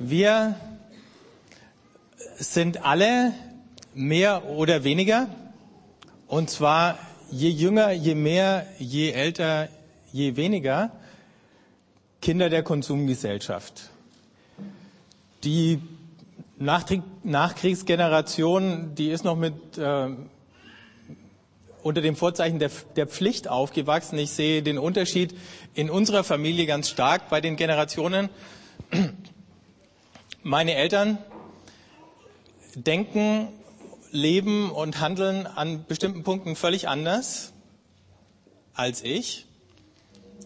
Wir sind alle mehr oder weniger, und zwar je jünger, je mehr, je älter, je weniger, Kinder der Konsumgesellschaft. Die Nachkriegsgeneration, die ist noch mit äh, unter dem Vorzeichen der, der Pflicht aufgewachsen. Ich sehe den Unterschied in unserer Familie ganz stark bei den Generationen. Meine Eltern denken, leben und handeln an bestimmten Punkten völlig anders als ich.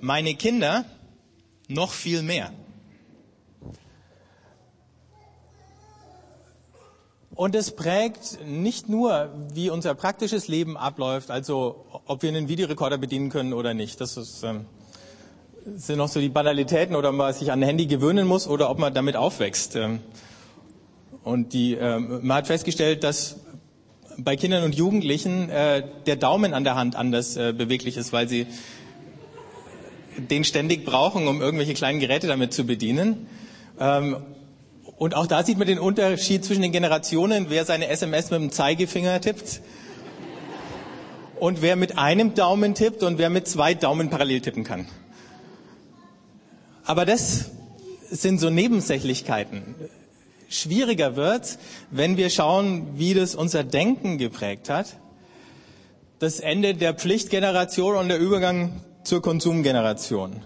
Meine Kinder noch viel mehr. Und es prägt nicht nur, wie unser praktisches Leben abläuft, also ob wir einen Videorekorder bedienen können oder nicht. Das ist, ähm, sind noch so die Banalitäten oder man sich an ein Handy gewöhnen muss oder ob man damit aufwächst. Ähm, und die, ähm, man hat festgestellt, dass bei Kindern und Jugendlichen äh, der Daumen an der Hand anders äh, beweglich ist, weil sie den ständig brauchen, um irgendwelche kleinen Geräte damit zu bedienen. Ähm, und auch da sieht man den Unterschied zwischen den Generationen, wer seine SMS mit dem Zeigefinger tippt und wer mit einem Daumen tippt und wer mit zwei Daumen parallel tippen kann. Aber das sind so Nebensächlichkeiten. Schwieriger wird, wenn wir schauen, wie das unser Denken geprägt hat. Das Ende der Pflichtgeneration und der Übergang zur Konsumgeneration.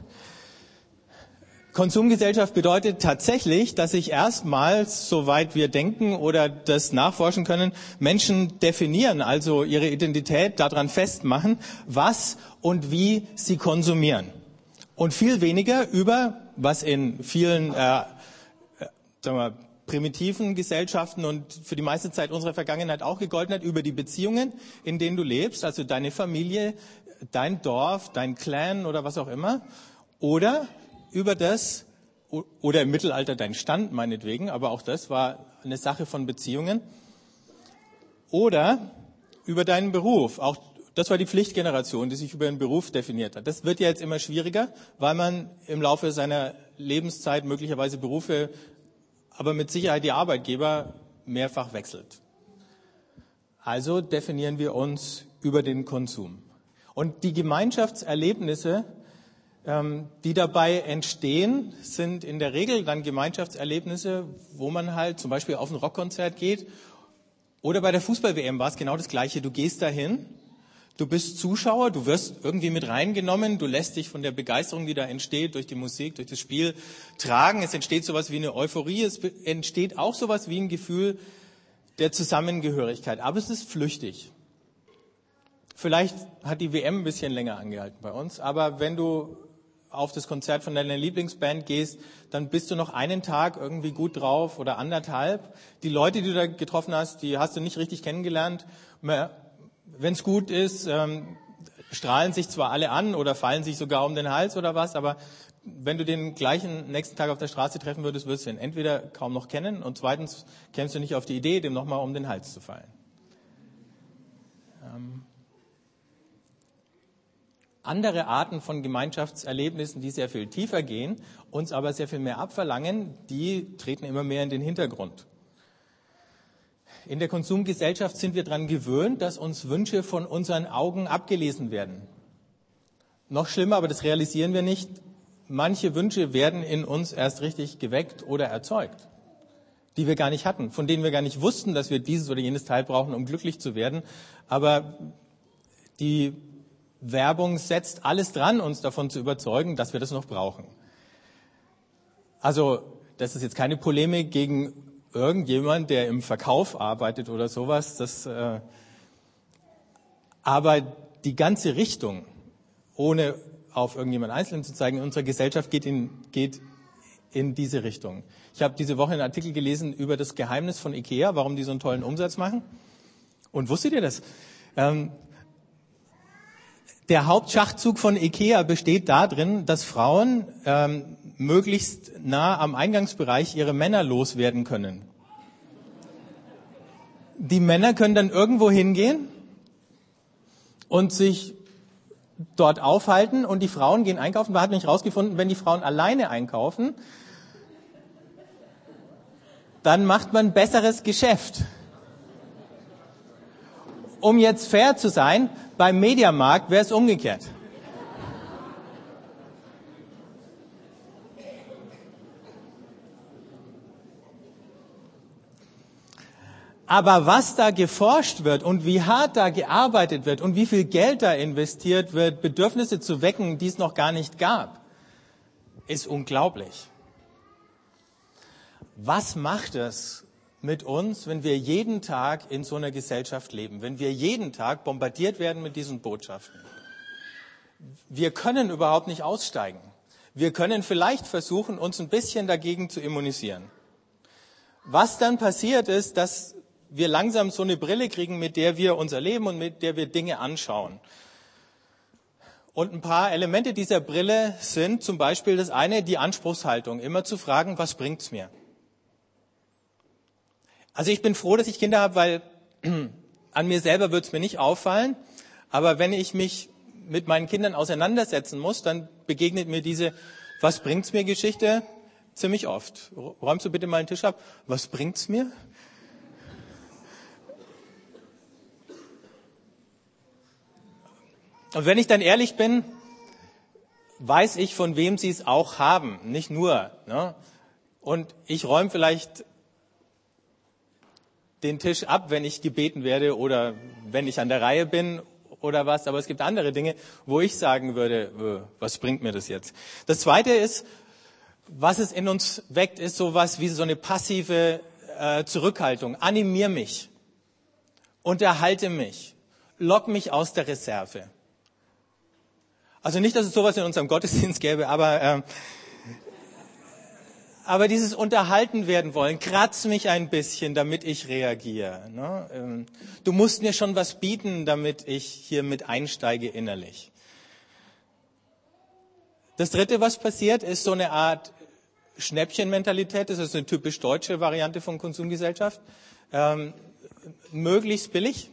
Konsumgesellschaft bedeutet tatsächlich, dass sich erstmals, soweit wir denken oder das nachforschen können, Menschen definieren, also ihre Identität daran festmachen, was und wie sie konsumieren. Und viel weniger über, was in vielen äh, äh sagen wir, primitiven Gesellschaften und für die meiste Zeit unserer Vergangenheit auch gegolten hat, über die Beziehungen, in denen du lebst, also deine Familie, dein Dorf, dein Clan oder was auch immer, oder über das, oder im Mittelalter dein Stand meinetwegen, aber auch das war eine Sache von Beziehungen, oder über deinen Beruf. Auch das war die Pflichtgeneration, die sich über den Beruf definiert hat. Das wird ja jetzt immer schwieriger, weil man im Laufe seiner Lebenszeit möglicherweise Berufe, aber mit Sicherheit die Arbeitgeber mehrfach wechselt. Also definieren wir uns über den Konsum. Und die Gemeinschaftserlebnisse, ähm, die dabei entstehen, sind in der Regel dann Gemeinschaftserlebnisse, wo man halt zum Beispiel auf ein Rockkonzert geht oder bei der Fußball-WM war es genau das Gleiche. Du gehst dahin, du bist Zuschauer, du wirst irgendwie mit reingenommen, du lässt dich von der Begeisterung, die da entsteht, durch die Musik, durch das Spiel tragen. Es entsteht sowas wie eine Euphorie, es entsteht auch sowas wie ein Gefühl der Zusammengehörigkeit, aber es ist flüchtig. Vielleicht hat die WM ein bisschen länger angehalten bei uns, aber wenn du auf das Konzert von deiner Lieblingsband gehst, dann bist du noch einen Tag irgendwie gut drauf oder anderthalb. Die Leute, die du da getroffen hast, die hast du nicht richtig kennengelernt. Wenn es gut ist, ähm, strahlen sich zwar alle an oder fallen sich sogar um den Hals oder was, aber wenn du den gleichen nächsten Tag auf der Straße treffen würdest, würdest du ihn entweder kaum noch kennen und zweitens kämst du nicht auf die Idee, dem nochmal um den Hals zu fallen. Ähm andere Arten von Gemeinschaftserlebnissen, die sehr viel tiefer gehen, uns aber sehr viel mehr abverlangen, die treten immer mehr in den Hintergrund. In der Konsumgesellschaft sind wir daran gewöhnt, dass uns Wünsche von unseren Augen abgelesen werden. Noch schlimmer, aber das realisieren wir nicht, manche Wünsche werden in uns erst richtig geweckt oder erzeugt, die wir gar nicht hatten, von denen wir gar nicht wussten, dass wir dieses oder jenes Teil brauchen, um glücklich zu werden, aber die Werbung setzt alles dran, uns davon zu überzeugen, dass wir das noch brauchen. Also, das ist jetzt keine Polemik gegen irgendjemand, der im Verkauf arbeitet oder sowas. Das, äh, aber die ganze Richtung, ohne auf irgendjemand Einzelnen zu zeigen, in unserer Gesellschaft geht in, geht in diese Richtung. Ich habe diese Woche einen Artikel gelesen über das Geheimnis von IKEA, warum die so einen tollen Umsatz machen. Und wusstet ihr das? Ähm, der Hauptschachzug von IKEA besteht darin, dass Frauen ähm, möglichst nah am Eingangsbereich ihre Männer loswerden können. Die Männer können dann irgendwo hingehen und sich dort aufhalten und die Frauen gehen einkaufen. Man hat nicht herausgefunden, wenn die Frauen alleine einkaufen, dann macht man besseres Geschäft. Um jetzt fair zu sein, beim Mediamarkt wäre es umgekehrt. Aber was da geforscht wird und wie hart da gearbeitet wird und wie viel Geld da investiert wird, Bedürfnisse zu wecken, die es noch gar nicht gab, ist unglaublich. Was macht es mit uns, wenn wir jeden Tag in so einer Gesellschaft leben, wenn wir jeden Tag bombardiert werden mit diesen Botschaften? Wir können überhaupt nicht aussteigen. Wir können vielleicht versuchen, uns ein bisschen dagegen zu immunisieren. Was dann passiert ist, dass wir langsam so eine Brille kriegen, mit der wir unser Leben und mit der wir Dinge anschauen. Und ein paar Elemente dieser Brille sind zum Beispiel das eine, die Anspruchshaltung, immer zu fragen, was bringt's mir? Also ich bin froh, dass ich Kinder habe, weil an mir selber wird es mir nicht auffallen. Aber wenn ich mich mit meinen Kindern auseinandersetzen muss, dann begegnet mir diese Was bringt's mir Geschichte ziemlich oft. Räumst du bitte mal den Tisch ab? Was bringt's mir? Und wenn ich dann ehrlich bin, weiß ich, von wem sie es auch haben, nicht nur. Ne? Und ich räume vielleicht den Tisch ab, wenn ich gebeten werde oder wenn ich an der Reihe bin oder was. Aber es gibt andere Dinge, wo ich sagen würde, äh, was bringt mir das jetzt? Das Zweite ist, was es in uns weckt, ist sowas wie so eine passive äh, Zurückhaltung. Animier mich, unterhalte mich, lock mich aus der Reserve. Also nicht, dass es sowas in unserem Gottesdienst gäbe, aber, äh, aber dieses Unterhalten werden wollen, kratz mich ein bisschen, damit ich reagiere. Ne? Ähm, du musst mir schon was bieten, damit ich hier mit einsteige innerlich. Das Dritte, was passiert, ist so eine Art Schnäppchenmentalität. Das ist eine typisch deutsche Variante von Konsumgesellschaft. Ähm, möglichst billig.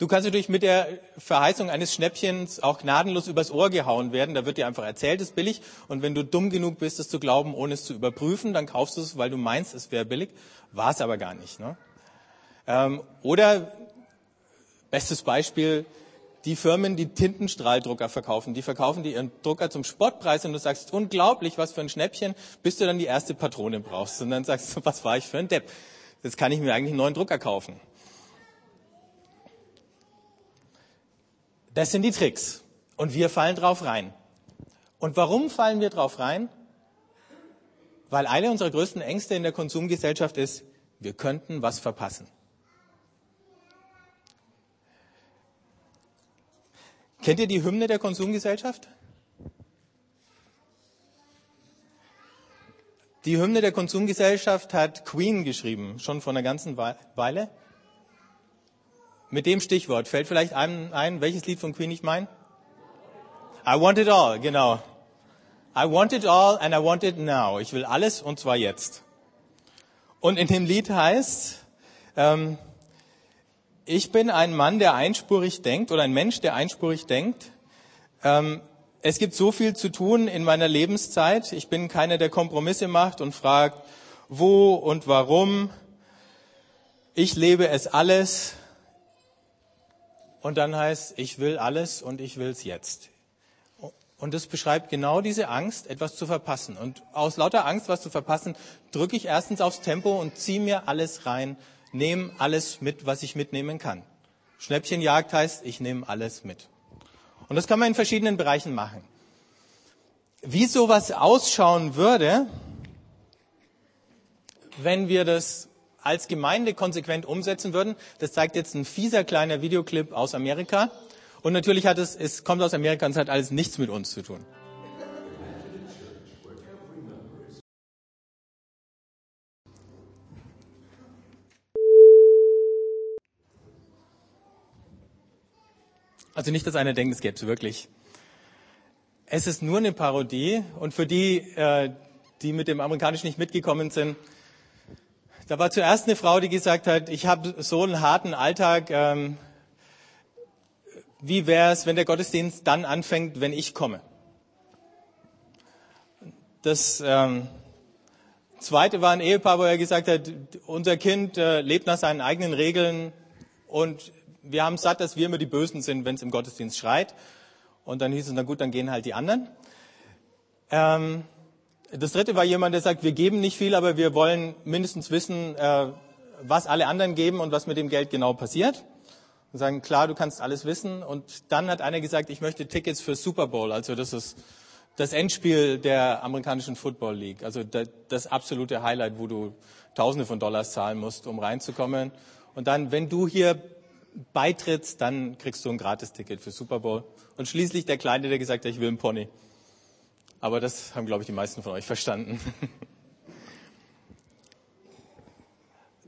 Du kannst natürlich mit der Verheißung eines Schnäppchens auch gnadenlos übers Ohr gehauen werden. Da wird dir einfach erzählt, es ist billig. Und wenn du dumm genug bist, es zu glauben, ohne es zu überprüfen, dann kaufst du es, weil du meinst, es wäre billig. War es aber gar nicht. Ne? Ähm, oder, bestes Beispiel, die Firmen, die Tintenstrahldrucker verkaufen, die verkaufen dir ihren Drucker zum Spottpreis und du sagst, unglaublich, was für ein Schnäppchen, bis du dann die erste Patrone brauchst. Und dann sagst du, was war ich für ein Depp? Jetzt kann ich mir eigentlich einen neuen Drucker kaufen. Das sind die Tricks. Und wir fallen drauf rein. Und warum fallen wir drauf rein? Weil eine unserer größten Ängste in der Konsumgesellschaft ist, wir könnten was verpassen. Kennt ihr die Hymne der Konsumgesellschaft? Die Hymne der Konsumgesellschaft hat Queen geschrieben, schon vor einer ganzen Weile. Mit dem Stichwort fällt vielleicht einem ein, welches Lied von Queen ich meine? I want it all, genau. I want it all and I want it now. Ich will alles und zwar jetzt. Und in dem Lied heißt, ähm, ich bin ein Mann, der einspurig denkt oder ein Mensch, der einspurig denkt. Ähm, es gibt so viel zu tun in meiner Lebenszeit. Ich bin keiner, der Kompromisse macht und fragt, wo und warum. Ich lebe es alles und dann heißt, ich will alles und ich will es jetzt. Und das beschreibt genau diese Angst, etwas zu verpassen. Und aus lauter Angst, was zu verpassen, drücke ich erstens aufs Tempo und ziehe mir alles rein, nehme alles mit, was ich mitnehmen kann. Schnäppchenjagd heißt, ich nehme alles mit. Und das kann man in verschiedenen Bereichen machen. Wie sowas ausschauen würde, wenn wir das als Gemeinde konsequent umsetzen würden. Das zeigt jetzt ein fieser kleiner Videoclip aus Amerika. Und natürlich hat es, es kommt aus Amerika und es hat alles nichts mit uns zu tun. Also nicht, dass einer denkt, es gäbe es wirklich. Es ist nur eine Parodie und für die, äh, die mit dem Amerikanischen nicht mitgekommen sind, da war zuerst eine Frau, die gesagt hat, ich habe so einen harten Alltag. Ähm, wie wäre es, wenn der Gottesdienst dann anfängt, wenn ich komme? Das ähm, Zweite war ein Ehepaar, wo er gesagt hat, unser Kind äh, lebt nach seinen eigenen Regeln und wir haben satt, dass wir immer die Bösen sind, wenn es im Gottesdienst schreit. Und dann hieß es, na gut, dann gehen halt die anderen. Ähm, das dritte war jemand, der sagt, wir geben nicht viel, aber wir wollen mindestens wissen, äh, was alle anderen geben und was mit dem Geld genau passiert. Und sagen, klar, du kannst alles wissen. Und dann hat einer gesagt, ich möchte Tickets für Super Bowl. Also das ist das Endspiel der amerikanischen Football League. Also das absolute Highlight, wo du Tausende von Dollars zahlen musst, um reinzukommen. Und dann, wenn du hier beitrittst, dann kriegst du ein Gratisticket für Super Bowl. Und schließlich der Kleine, der gesagt hat, ich will einen Pony. Aber das haben, glaube ich, die meisten von euch verstanden.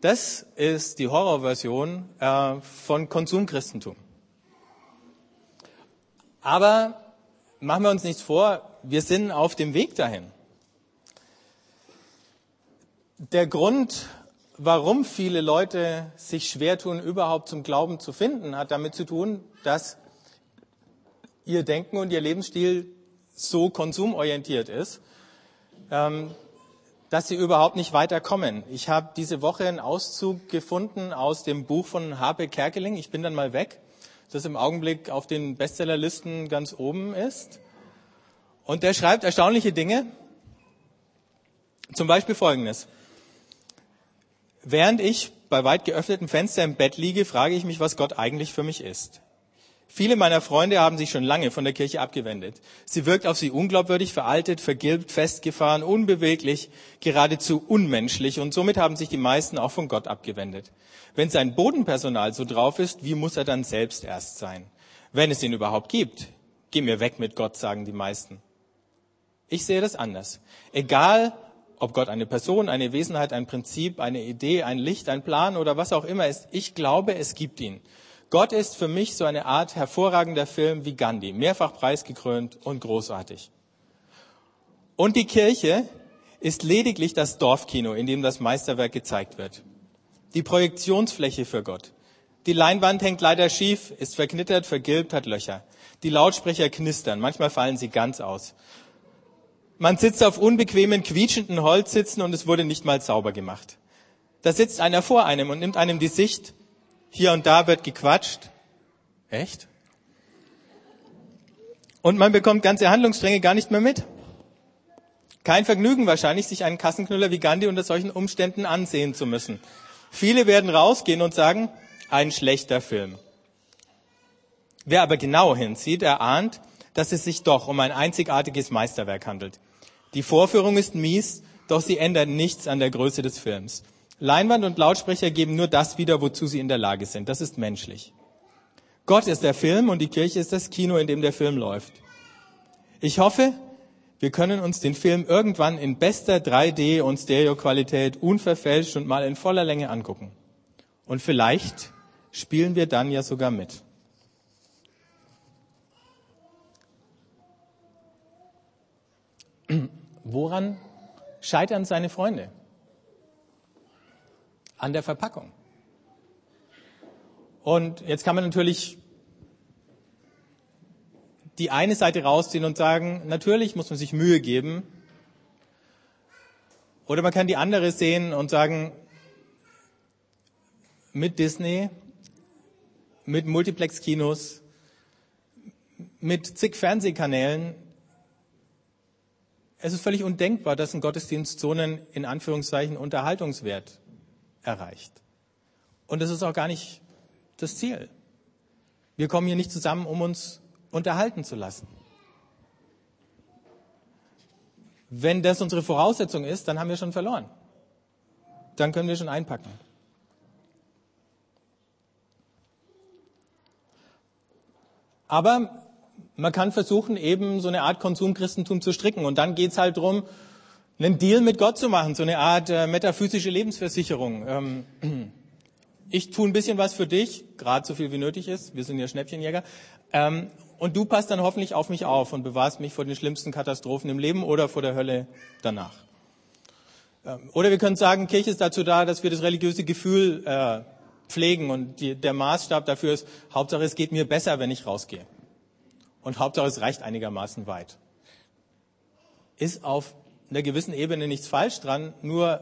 Das ist die Horrorversion äh, von Konsumchristentum. Aber machen wir uns nichts vor, wir sind auf dem Weg dahin. Der Grund, warum viele Leute sich schwer tun, überhaupt zum Glauben zu finden, hat damit zu tun, dass ihr Denken und ihr Lebensstil so konsumorientiert ist, ähm, dass sie überhaupt nicht weiterkommen. Ich habe diese Woche einen Auszug gefunden aus dem Buch von Harpe Kerkeling, Ich bin dann mal weg, das im Augenblick auf den Bestsellerlisten ganz oben ist. Und der schreibt erstaunliche Dinge. Zum Beispiel Folgendes. Während ich bei weit geöffnetem Fenster im Bett liege, frage ich mich, was Gott eigentlich für mich ist. Viele meiner Freunde haben sich schon lange von der Kirche abgewendet. Sie wirkt auf sie unglaubwürdig, veraltet, vergilbt, festgefahren, unbeweglich, geradezu unmenschlich und somit haben sich die meisten auch von Gott abgewendet. Wenn sein Bodenpersonal so drauf ist, wie muss er dann selbst erst sein? Wenn es ihn überhaupt gibt. Geh mir weg mit Gott, sagen die meisten. Ich sehe das anders. Egal, ob Gott eine Person, eine Wesenheit, ein Prinzip, eine Idee, ein Licht, ein Plan oder was auch immer ist, ich glaube, es gibt ihn. Gott ist für mich so eine Art hervorragender Film wie Gandhi, mehrfach preisgekrönt und großartig. Und die Kirche ist lediglich das Dorfkino, in dem das Meisterwerk gezeigt wird. Die Projektionsfläche für Gott. Die Leinwand hängt leider schief, ist verknittert, vergilbt, hat Löcher. Die Lautsprecher knistern, manchmal fallen sie ganz aus. Man sitzt auf unbequemen, quietschenden Holzsitzen und es wurde nicht mal sauber gemacht. Da sitzt einer vor einem und nimmt einem die Sicht hier und da wird gequatscht. Echt? Und man bekommt ganze Handlungsstränge gar nicht mehr mit. Kein Vergnügen wahrscheinlich, sich einen Kassenknüller wie Gandhi unter solchen Umständen ansehen zu müssen. Viele werden rausgehen und sagen, ein schlechter Film. Wer aber genau hinsieht, erahnt, dass es sich doch um ein einzigartiges Meisterwerk handelt. Die Vorführung ist mies, doch sie ändert nichts an der Größe des Films. Leinwand und Lautsprecher geben nur das wieder, wozu sie in der Lage sind. Das ist menschlich. Gott ist der Film und die Kirche ist das Kino, in dem der Film läuft. Ich hoffe, wir können uns den Film irgendwann in bester 3D und Stereoqualität unverfälscht und mal in voller Länge angucken. Und vielleicht spielen wir dann ja sogar mit. Woran scheitern seine Freunde? An der Verpackung. Und jetzt kann man natürlich die eine Seite rausziehen und sagen, natürlich muss man sich Mühe geben. Oder man kann die andere sehen und sagen, mit Disney, mit Multiplex-Kinos, mit zig Fernsehkanälen, es ist völlig undenkbar, dass ein Gottesdienst so einen, in Anführungszeichen, Unterhaltungswert erreicht. Und das ist auch gar nicht das Ziel. Wir kommen hier nicht zusammen, um uns unterhalten zu lassen. Wenn das unsere Voraussetzung ist, dann haben wir schon verloren. Dann können wir schon einpacken. Aber man kann versuchen, eben so eine Art Konsumchristentum zu stricken. Und dann geht's halt drum, einen Deal mit Gott zu machen, so eine Art äh, metaphysische Lebensversicherung. Ähm, ich tue ein bisschen was für dich, gerade so viel wie nötig ist. Wir sind ja Schnäppchenjäger. Ähm, und du passt dann hoffentlich auf mich auf und bewahrst mich vor den schlimmsten Katastrophen im Leben oder vor der Hölle danach. Ähm, oder wir können sagen, Kirche ist dazu da, dass wir das religiöse Gefühl äh, pflegen und die, der Maßstab dafür ist, Hauptsache es geht mir besser, wenn ich rausgehe. Und Hauptsache es reicht einigermaßen weit. Ist auf einer gewissen Ebene nichts falsch dran, nur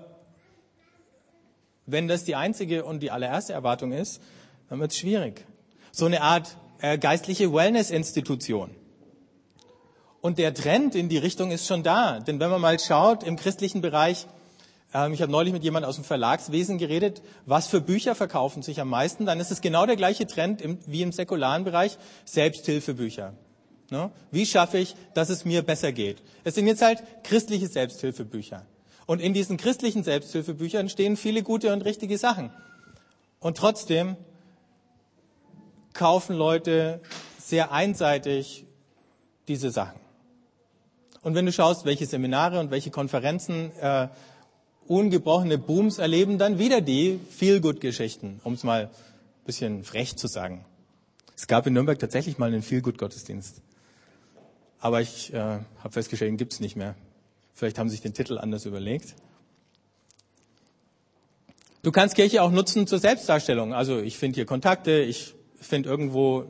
wenn das die einzige und die allererste Erwartung ist, dann wird es schwierig. So eine Art äh, geistliche Wellness-Institution. Und der Trend in die Richtung ist schon da. Denn wenn man mal schaut im christlichen Bereich, ähm, ich habe neulich mit jemandem aus dem Verlagswesen geredet, was für Bücher verkaufen sich am meisten, dann ist es genau der gleiche Trend im, wie im säkularen Bereich, Selbsthilfebücher. Ne? Wie schaffe ich, dass es mir besser geht? Es sind jetzt halt christliche Selbsthilfebücher. Und in diesen christlichen Selbsthilfebüchern stehen viele gute und richtige Sachen. Und trotzdem kaufen Leute sehr einseitig diese Sachen. Und wenn du schaust, welche Seminare und welche Konferenzen äh, ungebrochene Booms erleben, dann wieder die Feel-Good-Geschichten, um es mal ein bisschen frech zu sagen. Es gab in Nürnberg tatsächlich mal einen Feel-Good-Gottesdienst. Aber ich äh, habe festgestellt, gibt es nicht mehr. Vielleicht haben sie sich den Titel anders überlegt. Du kannst Kirche auch nutzen zur Selbstdarstellung. Also ich finde hier Kontakte, ich finde irgendwo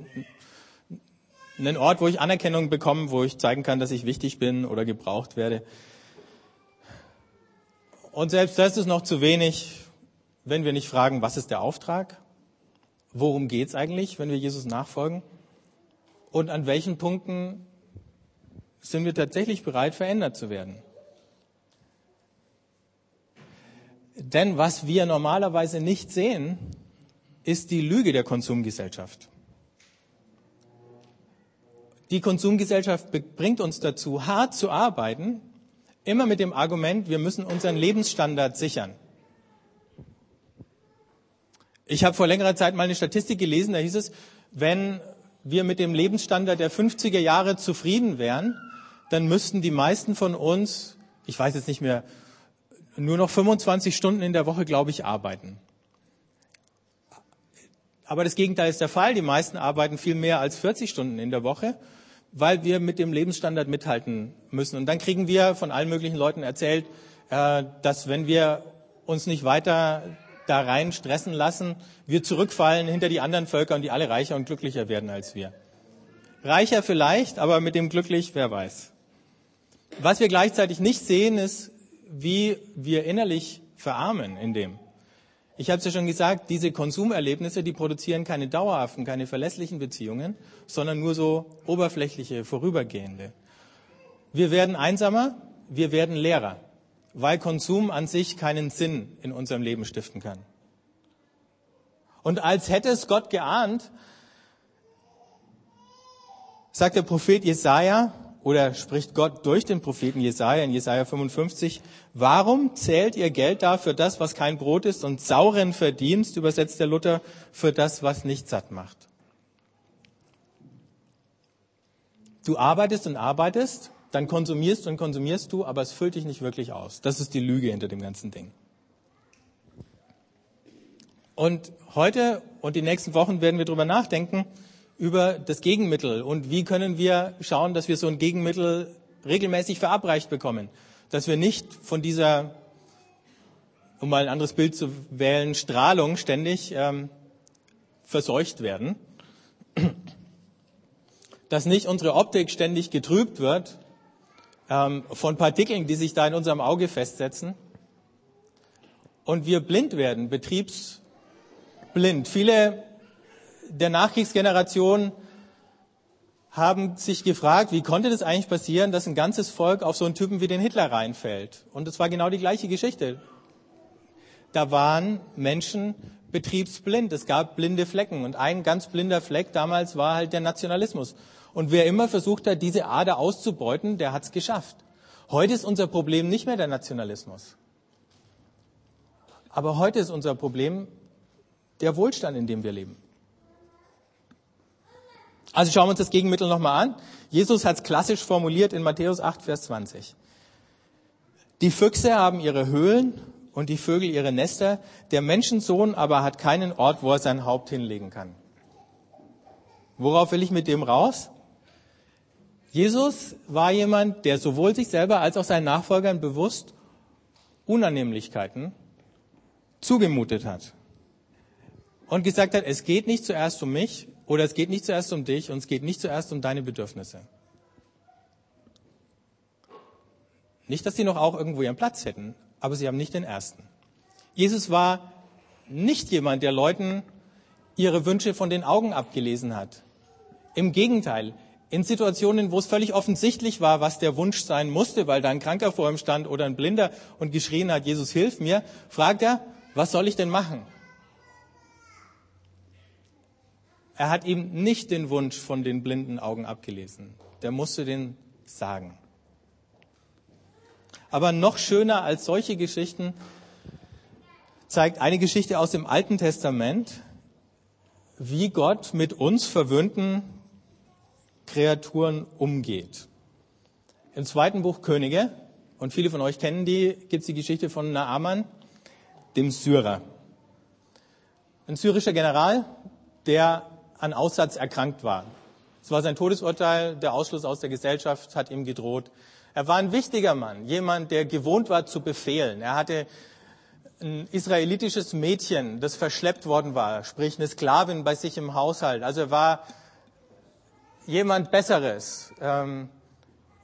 einen Ort, wo ich Anerkennung bekomme, wo ich zeigen kann, dass ich wichtig bin oder gebraucht werde. Und selbst das ist noch zu wenig, wenn wir nicht fragen, was ist der Auftrag? Worum geht es eigentlich, wenn wir Jesus nachfolgen? Und an welchen Punkten sind wir tatsächlich bereit, verändert zu werden? Denn was wir normalerweise nicht sehen, ist die Lüge der Konsumgesellschaft. Die Konsumgesellschaft bringt uns dazu, hart zu arbeiten, immer mit dem Argument, wir müssen unseren Lebensstandard sichern. Ich habe vor längerer Zeit mal eine Statistik gelesen, da hieß es, wenn wir mit dem Lebensstandard der 50er Jahre zufrieden wären, dann müssten die meisten von uns, ich weiß jetzt nicht mehr, nur noch 25 Stunden in der Woche, glaube ich, arbeiten. Aber das Gegenteil ist der Fall. Die meisten arbeiten viel mehr als 40 Stunden in der Woche, weil wir mit dem Lebensstandard mithalten müssen. Und dann kriegen wir von allen möglichen Leuten erzählt, äh, dass wenn wir uns nicht weiter da rein stressen lassen, wir zurückfallen hinter die anderen Völker und die alle reicher und glücklicher werden als wir. Reicher vielleicht, aber mit dem glücklich, wer weiß. Was wir gleichzeitig nicht sehen, ist, wie wir innerlich verarmen in dem. Ich habe es ja schon gesagt, diese Konsumerlebnisse, die produzieren keine dauerhaften, keine verlässlichen Beziehungen, sondern nur so oberflächliche, vorübergehende. Wir werden einsamer, wir werden leerer, weil Konsum an sich keinen Sinn in unserem Leben stiften kann. Und als hätte es Gott geahnt, sagt der Prophet Jesaja, oder spricht Gott durch den Propheten Jesaja in Jesaja 55, warum zählt ihr Geld da für das, was kein Brot ist und sauren Verdienst, übersetzt der Luther, für das, was nicht satt macht? Du arbeitest und arbeitest, dann konsumierst und konsumierst du, aber es füllt dich nicht wirklich aus. Das ist die Lüge hinter dem ganzen Ding. Und heute und die nächsten Wochen werden wir darüber nachdenken, über das Gegenmittel und wie können wir schauen, dass wir so ein Gegenmittel regelmäßig verabreicht bekommen, dass wir nicht von dieser, um mal ein anderes Bild zu wählen, Strahlung ständig ähm, verseucht werden, dass nicht unsere Optik ständig getrübt wird ähm, von Partikeln, die sich da in unserem Auge festsetzen und wir blind werden, betriebsblind. Viele der Nachkriegsgeneration haben sich gefragt, wie konnte das eigentlich passieren, dass ein ganzes Volk auf so einen Typen wie den Hitler reinfällt. Und es war genau die gleiche Geschichte. Da waren Menschen betriebsblind. Es gab blinde Flecken. Und ein ganz blinder Fleck damals war halt der Nationalismus. Und wer immer versucht hat, diese Ader auszubeuten, der hat es geschafft. Heute ist unser Problem nicht mehr der Nationalismus. Aber heute ist unser Problem der Wohlstand, in dem wir leben. Also schauen wir uns das Gegenmittel nochmal an. Jesus hat es klassisch formuliert in Matthäus 8, Vers 20. Die Füchse haben ihre Höhlen und die Vögel ihre Nester, der Menschensohn aber hat keinen Ort, wo er sein Haupt hinlegen kann. Worauf will ich mit dem raus? Jesus war jemand, der sowohl sich selber als auch seinen Nachfolgern bewusst Unannehmlichkeiten zugemutet hat. Und gesagt hat, es geht nicht zuerst um mich, oder es geht nicht zuerst um dich und es geht nicht zuerst um deine Bedürfnisse. Nicht, dass sie noch auch irgendwo ihren Platz hätten, aber sie haben nicht den ersten. Jesus war nicht jemand, der Leuten ihre Wünsche von den Augen abgelesen hat. Im Gegenteil, in Situationen, wo es völlig offensichtlich war, was der Wunsch sein musste, weil da ein Kranker vor ihm stand oder ein Blinder und geschrien hat, Jesus, hilf mir, fragt er, was soll ich denn machen? Er hat ihm nicht den Wunsch von den blinden Augen abgelesen. Der musste den sagen. Aber noch schöner als solche Geschichten zeigt eine Geschichte aus dem Alten Testament, wie Gott mit uns verwöhnten Kreaturen umgeht. Im zweiten Buch Könige, und viele von euch kennen die, gibt es die Geschichte von Naaman, dem Syrer. Ein syrischer General, der an Aussatz erkrankt war. Es war sein Todesurteil, der Ausschluss aus der Gesellschaft hat ihm gedroht. Er war ein wichtiger Mann, jemand, der gewohnt war zu befehlen. Er hatte ein israelitisches Mädchen, das verschleppt worden war, sprich eine Sklavin bei sich im Haushalt. Also er war jemand Besseres, ähm,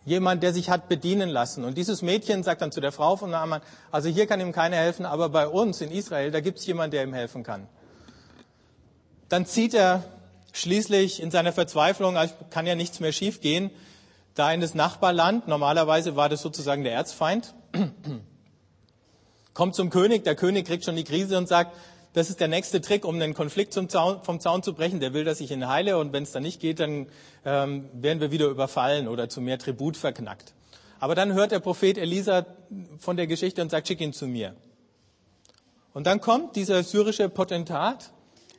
jemand, der sich hat bedienen lassen. Und dieses Mädchen sagt dann zu der Frau von Naaman, also hier kann ihm keiner helfen, aber bei uns in Israel, da gibt es jemanden, der ihm helfen kann. Dann zieht er schließlich in seiner Verzweiflung, also kann ja nichts mehr schiefgehen, da in das Nachbarland, normalerweise war das sozusagen der Erzfeind, kommt zum König, der König kriegt schon die Krise und sagt, das ist der nächste Trick, um den Konflikt Zaun, vom Zaun zu brechen. Der will, dass ich ihn heile und wenn es dann nicht geht, dann ähm, werden wir wieder überfallen oder zu mehr Tribut verknackt. Aber dann hört der Prophet Elisa von der Geschichte und sagt, schick ihn zu mir. Und dann kommt dieser syrische Potentat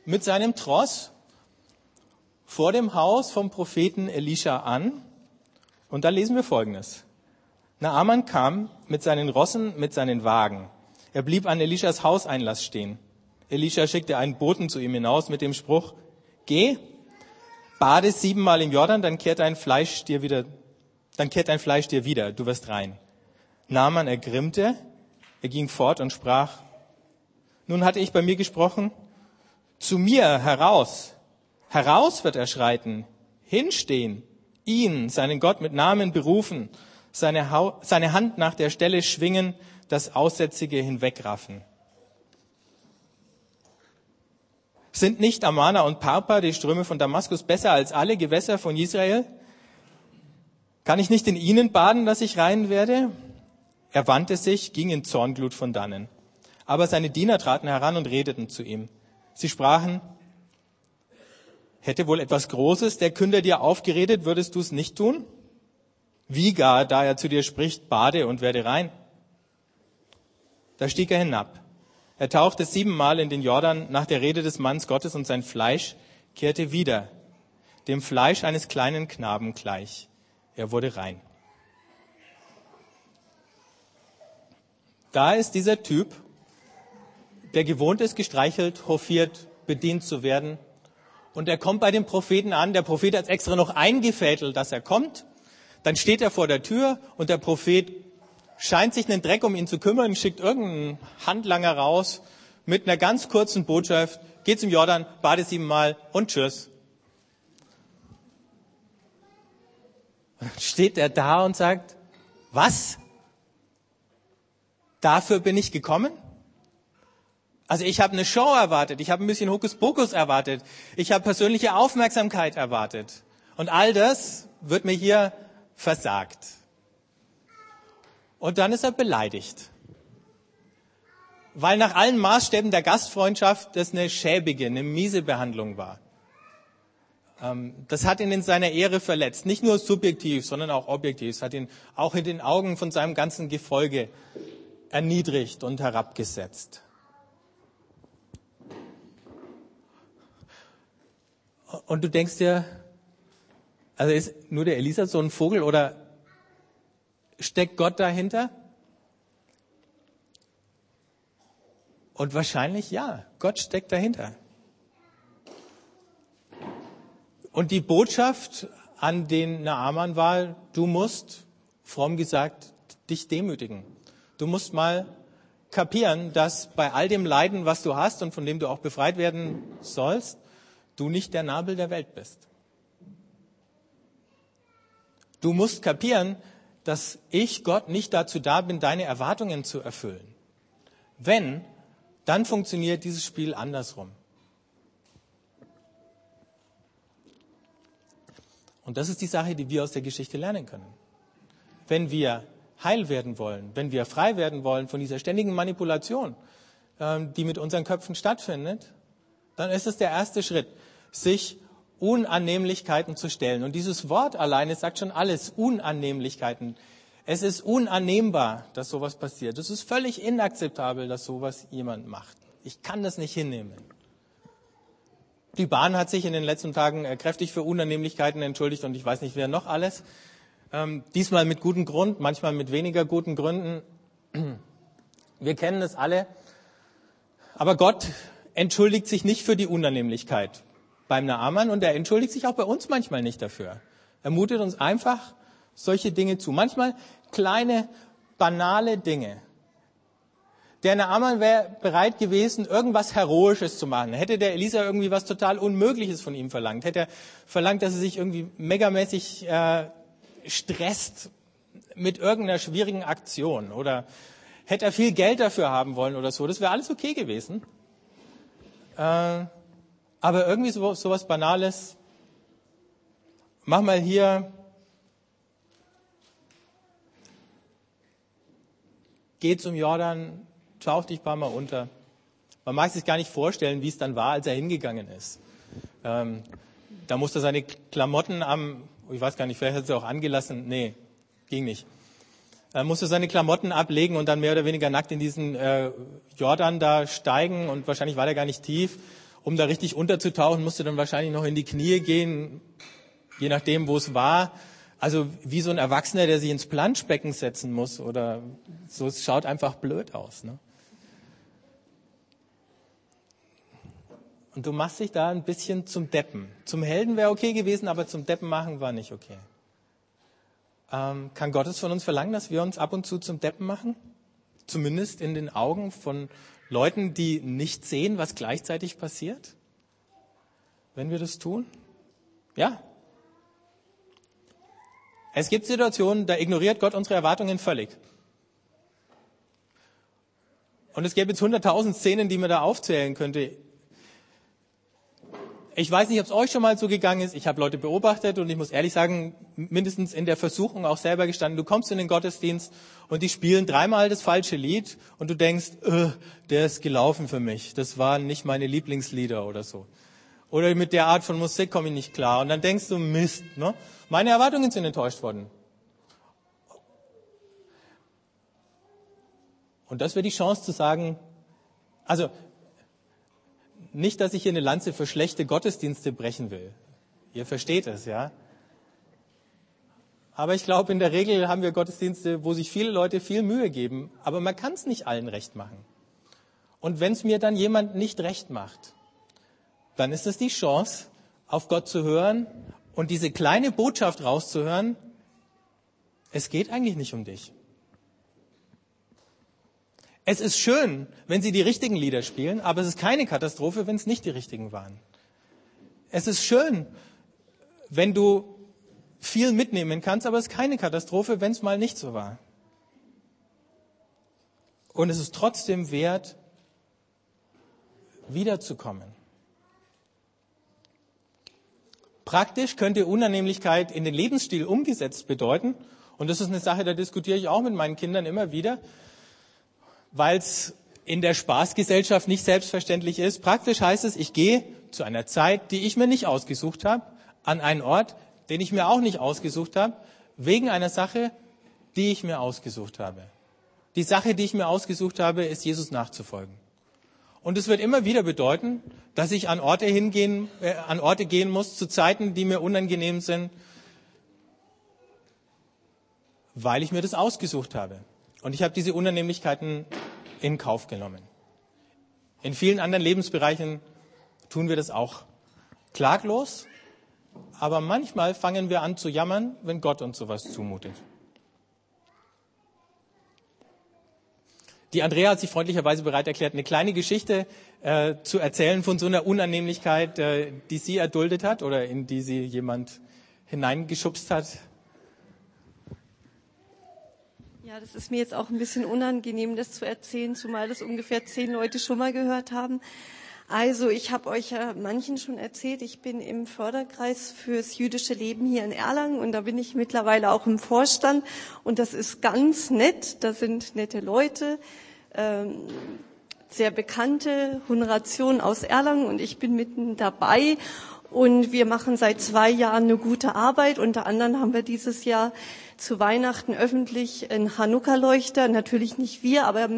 mit seinem Tross vor dem Haus vom Propheten Elisha an. Und da lesen wir Folgendes. Naaman kam mit seinen Rossen, mit seinen Wagen. Er blieb an Elishas Hauseinlass stehen. Elisha schickte einen Boten zu ihm hinaus mit dem Spruch, geh, bade siebenmal im Jordan, dann kehrt dein Fleisch dir wieder, dann kehrt dein Fleisch dir wieder, du wirst rein. Naaman ergrimmte, er ging fort und sprach, nun hatte ich bei mir gesprochen, zu mir heraus, heraus wird er schreiten, hinstehen, ihn, seinen Gott mit Namen berufen, seine, ha seine Hand nach der Stelle schwingen, das Aussätzige hinwegraffen. Sind nicht Amana und Parpa, die Ströme von Damaskus, besser als alle Gewässer von Israel? Kann ich nicht in ihnen baden, dass ich rein werde? Er wandte sich, ging in Zornglut von dannen. Aber seine Diener traten heran und redeten zu ihm. Sie sprachen, hätte wohl etwas Großes der Künder dir aufgeredet, würdest du es nicht tun? Wie gar, da er zu dir spricht, bade und werde rein? Da stieg er hinab er tauchte siebenmal in den Jordan nach der Rede des Manns Gottes und sein Fleisch kehrte wieder, dem Fleisch eines kleinen Knaben gleich. Er wurde rein. Da ist dieser Typ, der gewohnt ist, gestreichelt, hofiert, bedient zu werden. Und er kommt bei dem Propheten an. Der Prophet hat extra noch eingefädelt, dass er kommt. Dann steht er vor der Tür und der Prophet scheint sich einen Dreck um ihn zu kümmern, schickt irgendeinen Handlanger raus mit einer ganz kurzen Botschaft, geht zum Jordan, bade siebenmal und tschüss. Steht er da und sagt, was? Dafür bin ich gekommen? Also ich habe eine Show erwartet, ich habe ein bisschen Hokuspokus erwartet, ich habe persönliche Aufmerksamkeit erwartet. Und all das wird mir hier versagt. Und dann ist er beleidigt. Weil nach allen Maßstäben der Gastfreundschaft das eine schäbige, eine miese Behandlung war. Ähm, das hat ihn in seiner Ehre verletzt. Nicht nur subjektiv, sondern auch objektiv. Es hat ihn auch in den Augen von seinem ganzen Gefolge erniedrigt und herabgesetzt. Und du denkst dir, also ist nur der Elisa so ein Vogel oder Steckt Gott dahinter? Und wahrscheinlich ja, Gott steckt dahinter. Und die Botschaft an den Naaman war, du musst, fromm gesagt, dich demütigen. Du musst mal kapieren, dass bei all dem Leiden, was du hast und von dem du auch befreit werden sollst, du nicht der Nabel der Welt bist. Du musst kapieren, dass ich, Gott, nicht dazu da bin, deine Erwartungen zu erfüllen. Wenn, dann funktioniert dieses Spiel andersrum. Und das ist die Sache, die wir aus der Geschichte lernen können. Wenn wir heil werden wollen, wenn wir frei werden wollen von dieser ständigen Manipulation, ähm, die mit unseren Köpfen stattfindet, dann ist es der erste Schritt, sich Unannehmlichkeiten zu stellen. Und dieses Wort alleine sagt schon alles, Unannehmlichkeiten. Es ist unannehmbar, dass sowas passiert. Es ist völlig inakzeptabel, dass sowas jemand macht. Ich kann das nicht hinnehmen. Die Bahn hat sich in den letzten Tagen äh, kräftig für Unannehmlichkeiten entschuldigt und ich weiß nicht, wer noch alles. Ähm, diesmal mit gutem Grund, manchmal mit weniger guten Gründen. Wir kennen es alle. Aber Gott entschuldigt sich nicht für die Unannehmlichkeit beim Naaman und er entschuldigt sich auch bei uns manchmal nicht dafür. Er mutet uns einfach solche Dinge zu. Manchmal kleine, banale Dinge. Der Naaman wäre bereit gewesen, irgendwas Heroisches zu machen. Hätte der Elisa irgendwie was total Unmögliches von ihm verlangt, hätte er verlangt, dass er sich irgendwie megamäßig äh, stresst mit irgendeiner schwierigen Aktion oder hätte er viel Geld dafür haben wollen oder so, das wäre alles okay gewesen. Äh, aber irgendwie so, so was Banales. Mach mal hier geh zum Jordan, tauch dich ein paar Mal unter. Man mag sich gar nicht vorstellen, wie es dann war, als er hingegangen ist. Ähm, da musste seine Klamotten am, ich weiß gar nicht, vielleicht hat er sie auch angelassen. Nee, ging nicht. Er musste seine Klamotten ablegen und dann mehr oder weniger nackt in diesen äh, Jordan da steigen und wahrscheinlich war der gar nicht tief. Um da richtig unterzutauchen, musste dann wahrscheinlich noch in die Knie gehen, je nachdem, wo es war. Also wie so ein Erwachsener, der sich ins Planschbecken setzen muss oder so, es schaut einfach blöd aus. Ne? Und du machst dich da ein bisschen zum Deppen. Zum Helden wäre okay gewesen, aber zum Deppen machen war nicht okay. Ähm, kann Gottes von uns verlangen, dass wir uns ab und zu zum Deppen machen? Zumindest in den Augen von Leuten, die nicht sehen, was gleichzeitig passiert? Wenn wir das tun? Ja, es gibt Situationen, da ignoriert Gott unsere Erwartungen völlig. Und es gäbe jetzt hunderttausend Szenen, die man da aufzählen könnte. Ich weiß nicht, ob es euch schon mal so gegangen ist. Ich habe Leute beobachtet und ich muss ehrlich sagen, mindestens in der Versuchung auch selber gestanden. Du kommst in den Gottesdienst und die spielen dreimal das falsche Lied und du denkst, äh, der ist gelaufen für mich. Das waren nicht meine Lieblingslieder oder so. Oder mit der Art von Musik komme ich nicht klar. Und dann denkst du, Mist, ne? Meine Erwartungen sind enttäuscht worden. Und das wäre die Chance zu sagen, also nicht, dass ich hier eine Lanze für schlechte Gottesdienste brechen will. Ihr versteht es, ja? Aber ich glaube, in der Regel haben wir Gottesdienste, wo sich viele Leute viel Mühe geben, aber man kann es nicht allen recht machen. Und wenn es mir dann jemand nicht recht macht, dann ist es die Chance, auf Gott zu hören und diese kleine Botschaft rauszuhören, es geht eigentlich nicht um dich. Es ist schön, wenn sie die richtigen Lieder spielen, aber es ist keine Katastrophe, wenn es nicht die richtigen waren. Es ist schön, wenn du viel mitnehmen kannst, aber es ist keine Katastrophe, wenn es mal nicht so war. Und es ist trotzdem wert, wiederzukommen. Praktisch könnte Unannehmlichkeit in den Lebensstil umgesetzt bedeuten, und das ist eine Sache, da diskutiere ich auch mit meinen Kindern immer wieder, weil es in der Spaßgesellschaft nicht selbstverständlich ist. Praktisch heißt es, ich gehe zu einer Zeit, die ich mir nicht ausgesucht habe, an einen Ort, den ich mir auch nicht ausgesucht habe, wegen einer Sache, die ich mir ausgesucht habe. Die Sache, die ich mir ausgesucht habe, ist Jesus nachzufolgen. Und es wird immer wieder bedeuten, dass ich an Orte hingehen, äh, an Orte gehen muss zu Zeiten, die mir unangenehm sind, weil ich mir das ausgesucht habe. Und ich habe diese Unannehmlichkeiten in Kauf genommen. In vielen anderen Lebensbereichen tun wir das auch klaglos, aber manchmal fangen wir an zu jammern, wenn Gott uns sowas zumutet. Die Andrea hat sich freundlicherweise bereit erklärt, eine kleine Geschichte äh, zu erzählen von so einer Unannehmlichkeit, äh, die sie erduldet hat oder in die sie jemand hineingeschubst hat. Ja, das ist mir jetzt auch ein bisschen unangenehm, das zu erzählen, zumal das ungefähr zehn Leute schon mal gehört haben. Also, ich habe euch ja manchen schon erzählt, ich bin im Förderkreis fürs jüdische Leben hier in Erlangen und da bin ich mittlerweile auch im Vorstand und das ist ganz nett, da sind nette Leute, ähm, sehr bekannte Honoration aus Erlangen und ich bin mitten dabei und wir machen seit zwei Jahren eine gute Arbeit. Unter anderem haben wir dieses Jahr zu Weihnachten öffentlich einen Hanukkah-Leuchter. Natürlich nicht wir, aber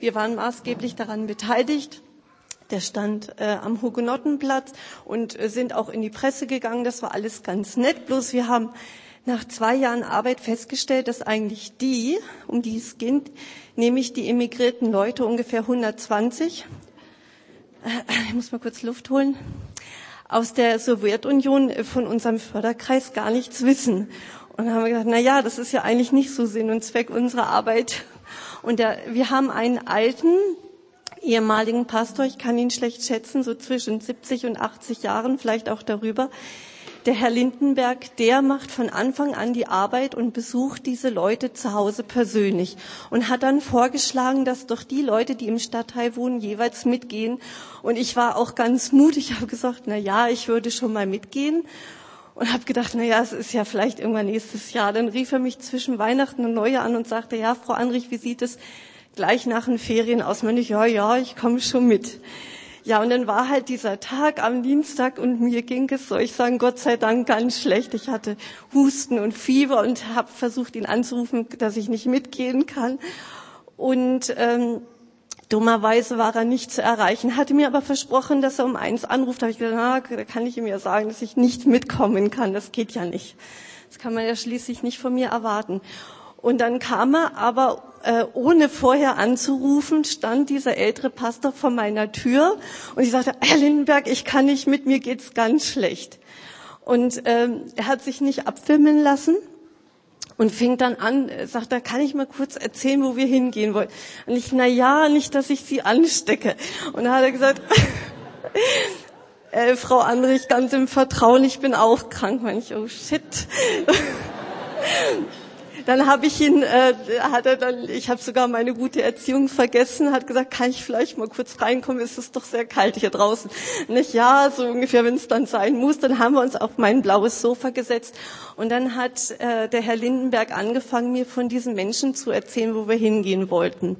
wir waren maßgeblich daran beteiligt. Der stand äh, am Hugenottenplatz und äh, sind auch in die Presse gegangen. Das war alles ganz nett. Bloß wir haben nach zwei Jahren Arbeit festgestellt, dass eigentlich die, um die es geht, nämlich die emigrierten Leute, ungefähr 120, äh, ich muss mal kurz Luft holen, aus der Sowjetunion äh, von unserem Förderkreis gar nichts wissen. Und dann haben wir gedacht, na ja, das ist ja eigentlich nicht so Sinn und Zweck unserer Arbeit. Und der, wir haben einen alten, ehemaligen Pastor, ich kann ihn schlecht schätzen, so zwischen 70 und 80 Jahren, vielleicht auch darüber. Der Herr Lindenberg, der macht von Anfang an die Arbeit und besucht diese Leute zu Hause persönlich und hat dann vorgeschlagen, dass doch die Leute, die im Stadtteil wohnen, jeweils mitgehen. Und ich war auch ganz mutig, habe gesagt, na ja, ich würde schon mal mitgehen und habe gedacht, na ja, es ist ja vielleicht irgendwann nächstes Jahr. Dann rief er mich zwischen Weihnachten und Neujahr an und sagte, ja, Frau Anrich, wie sieht es gleich nach den Ferien aus. Und ich, ja, ja, ich komme schon mit. Ja, und dann war halt dieser Tag am Dienstag und mir ging es, soll ich sagen, Gott sei Dank ganz schlecht. Ich hatte Husten und Fieber und habe versucht, ihn anzurufen, dass ich nicht mitgehen kann. Und ähm, dummerweise war er nicht zu erreichen, hatte mir aber versprochen, dass er um eins anruft. Da habe ich gedacht, na, da kann ich ihm ja sagen, dass ich nicht mitkommen kann. Das geht ja nicht. Das kann man ja schließlich nicht von mir erwarten. Und dann kam er, aber äh, ohne vorher anzurufen, stand dieser ältere Pastor vor meiner Tür und ich sagte, Herr Lindenberg, ich kann nicht mit, mir geht's ganz schlecht. Und ähm, er hat sich nicht abfilmen lassen und fing dann an, äh, sagt, da kann ich mal kurz erzählen, wo wir hingehen wollen. Und ich, na ja, nicht, dass ich Sie anstecke. Und dann hat er gesagt, äh, Frau Andrich, ganz im Vertrauen, ich bin auch krank. Und ich, oh shit. Dann habe ich ihn, äh, hat er dann, ich habe sogar meine gute Erziehung vergessen, hat gesagt, kann ich vielleicht mal kurz reinkommen? Es ist doch sehr kalt hier draußen. Nicht ja, so ungefähr, wenn es dann sein muss. Dann haben wir uns auf mein blaues Sofa gesetzt und dann hat äh, der Herr Lindenberg angefangen, mir von diesen Menschen zu erzählen, wo wir hingehen wollten.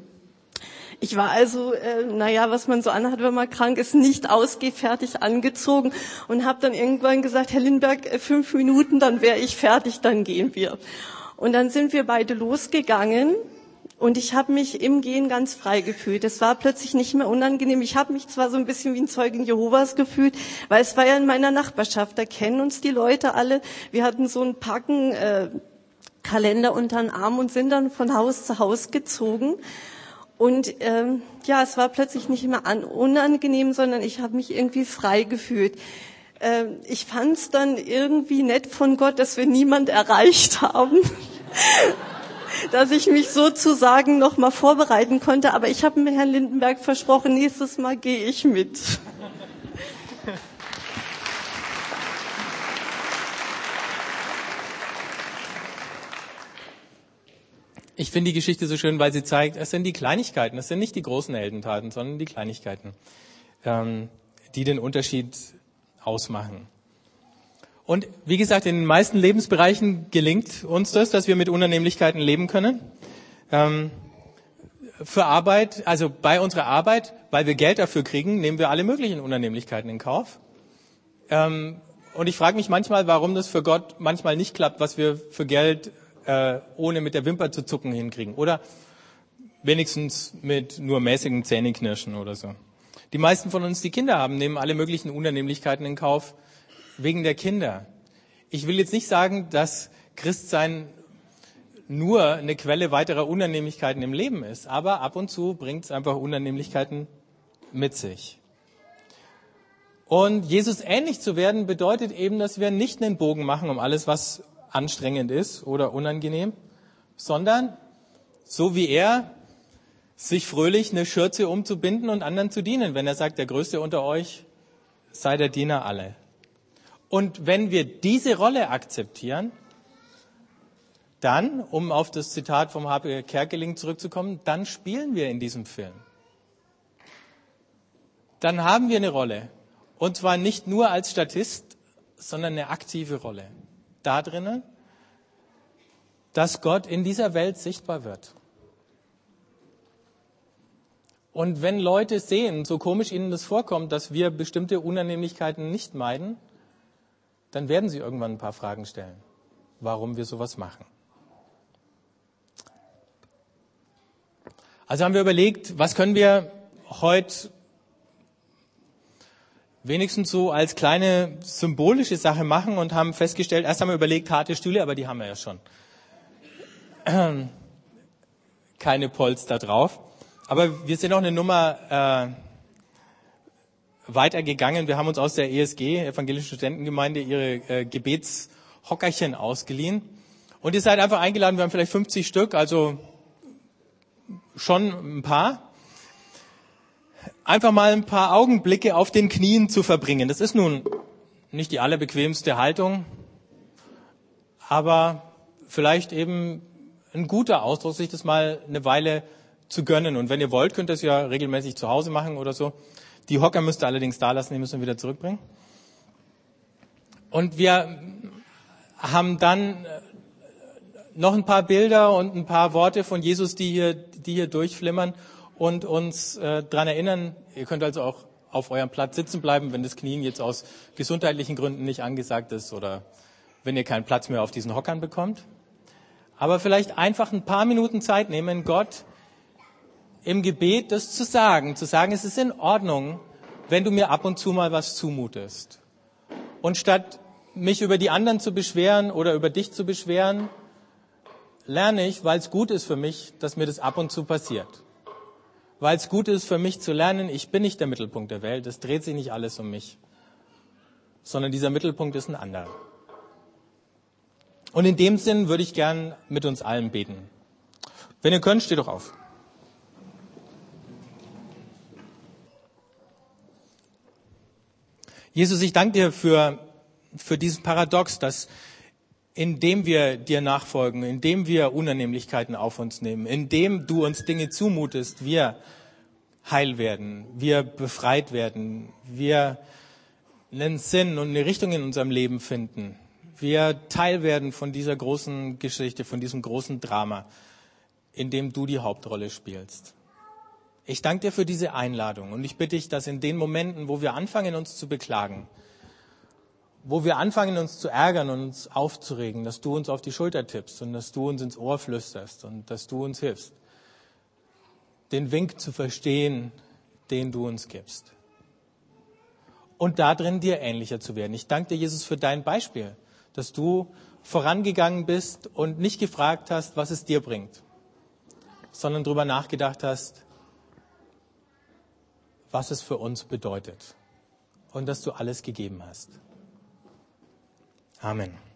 Ich war also, äh, naja, was man so anhat, wenn man krank ist, nicht ausgefertigt angezogen und habe dann irgendwann gesagt, Herr Lindberg, äh, fünf Minuten, dann wäre ich fertig, dann gehen wir. Und dann sind wir beide losgegangen und ich habe mich im Gehen ganz frei gefühlt. Es war plötzlich nicht mehr unangenehm. Ich habe mich zwar so ein bisschen wie ein Zeugen Jehovas gefühlt, weil es war ja in meiner Nachbarschaft. Da kennen uns die Leute alle. Wir hatten so ein Packen äh, Kalender unter den Arm und sind dann von Haus zu Haus gezogen. Und ähm, ja, es war plötzlich nicht mehr an, unangenehm, sondern ich habe mich irgendwie frei gefühlt. Ähm, ich fand es dann irgendwie nett von Gott, dass wir niemand erreicht haben, dass ich mich sozusagen noch mal vorbereiten konnte. Aber ich habe mir Herrn Lindenberg versprochen, nächstes Mal gehe ich mit. Ich finde die Geschichte so schön, weil sie zeigt, es sind die Kleinigkeiten, es sind nicht die großen Heldentaten, sondern die Kleinigkeiten, ähm, die den Unterschied ausmachen. Und wie gesagt, in den meisten Lebensbereichen gelingt uns das, dass wir mit Unannehmlichkeiten leben können. Ähm, für Arbeit, also bei unserer Arbeit, weil wir Geld dafür kriegen, nehmen wir alle möglichen Unannehmlichkeiten in Kauf. Ähm, und ich frage mich manchmal, warum das für Gott manchmal nicht klappt, was wir für Geld äh, ohne mit der Wimper zu zucken hinkriegen. Oder wenigstens mit nur mäßigen Zähneknirschen oder so. Die meisten von uns, die Kinder haben, nehmen alle möglichen Unannehmlichkeiten in Kauf wegen der Kinder. Ich will jetzt nicht sagen, dass Christsein nur eine Quelle weiterer Unannehmlichkeiten im Leben ist, aber ab und zu bringt es einfach Unannehmlichkeiten mit sich. Und Jesus ähnlich zu werden bedeutet eben, dass wir nicht einen Bogen machen um alles, was anstrengend ist oder unangenehm, sondern so wie er sich fröhlich eine Schürze umzubinden und anderen zu dienen, wenn er sagt, der Größte unter euch sei der Diener alle. Und wenn wir diese Rolle akzeptieren, dann, um auf das Zitat vom H.P. Kerkeling zurückzukommen, dann spielen wir in diesem Film. Dann haben wir eine Rolle. Und zwar nicht nur als Statist, sondern eine aktive Rolle. Da drinnen, dass Gott in dieser Welt sichtbar wird. Und wenn Leute sehen, so komisch ihnen das vorkommt, dass wir bestimmte Unannehmlichkeiten nicht meiden, dann werden sie irgendwann ein paar Fragen stellen, warum wir sowas machen. Also haben wir überlegt, was können wir heute wenigstens so als kleine symbolische Sache machen und haben festgestellt, erst haben wir überlegt, harte Stühle, aber die haben wir ja schon. Keine Polster drauf. Aber wir sind auch eine Nummer äh, weitergegangen. Wir haben uns aus der ESG, Evangelische Studentengemeinde, ihre äh, Gebetshockerchen ausgeliehen. Und ihr seid einfach eingeladen, wir haben vielleicht 50 Stück, also schon ein paar. Einfach mal ein paar Augenblicke auf den Knien zu verbringen. Das ist nun nicht die allerbequemste Haltung, aber vielleicht eben ein guter Ausdruck, sich das mal eine Weile zu gönnen. Und wenn ihr wollt, könnt ihr es ja regelmäßig zu Hause machen oder so. Die Hocker müsst ihr allerdings da lassen, die müssen wir wieder zurückbringen. Und wir haben dann noch ein paar Bilder und ein paar Worte von Jesus, die hier, die hier durchflimmern und uns äh, daran erinnern. Ihr könnt also auch auf eurem Platz sitzen bleiben, wenn das Knien jetzt aus gesundheitlichen Gründen nicht angesagt ist oder wenn ihr keinen Platz mehr auf diesen Hockern bekommt. Aber vielleicht einfach ein paar Minuten Zeit nehmen, Gott im Gebet das zu sagen, zu sagen, es ist in Ordnung, wenn du mir ab und zu mal was zumutest. Und statt mich über die anderen zu beschweren oder über dich zu beschweren, lerne ich, weil es gut ist für mich, dass mir das ab und zu passiert. Weil es gut ist für mich zu lernen, ich bin nicht der Mittelpunkt der Welt, es dreht sich nicht alles um mich, sondern dieser Mittelpunkt ist ein anderer. Und in dem Sinn würde ich gern mit uns allen beten. Wenn ihr könnt, steht doch auf. Jesus, ich danke dir für, für dieses Paradox, dass indem wir dir nachfolgen, indem wir Unannehmlichkeiten auf uns nehmen, indem du uns Dinge zumutest, wir heil werden, wir befreit werden, wir einen Sinn und eine Richtung in unserem Leben finden, wir Teil werden von dieser großen Geschichte, von diesem großen Drama, in dem du die Hauptrolle spielst. Ich danke dir für diese Einladung und ich bitte dich, dass in den Momenten, wo wir anfangen, uns zu beklagen, wo wir anfangen, uns zu ärgern und uns aufzuregen, dass du uns auf die Schulter tippst und dass du uns ins Ohr flüsterst und dass du uns hilfst, den Wink zu verstehen, den du uns gibst. Und darin dir ähnlicher zu werden. Ich danke dir, Jesus, für dein Beispiel, dass du vorangegangen bist und nicht gefragt hast, was es dir bringt, sondern darüber nachgedacht hast, was es für uns bedeutet und dass du alles gegeben hast. Amen.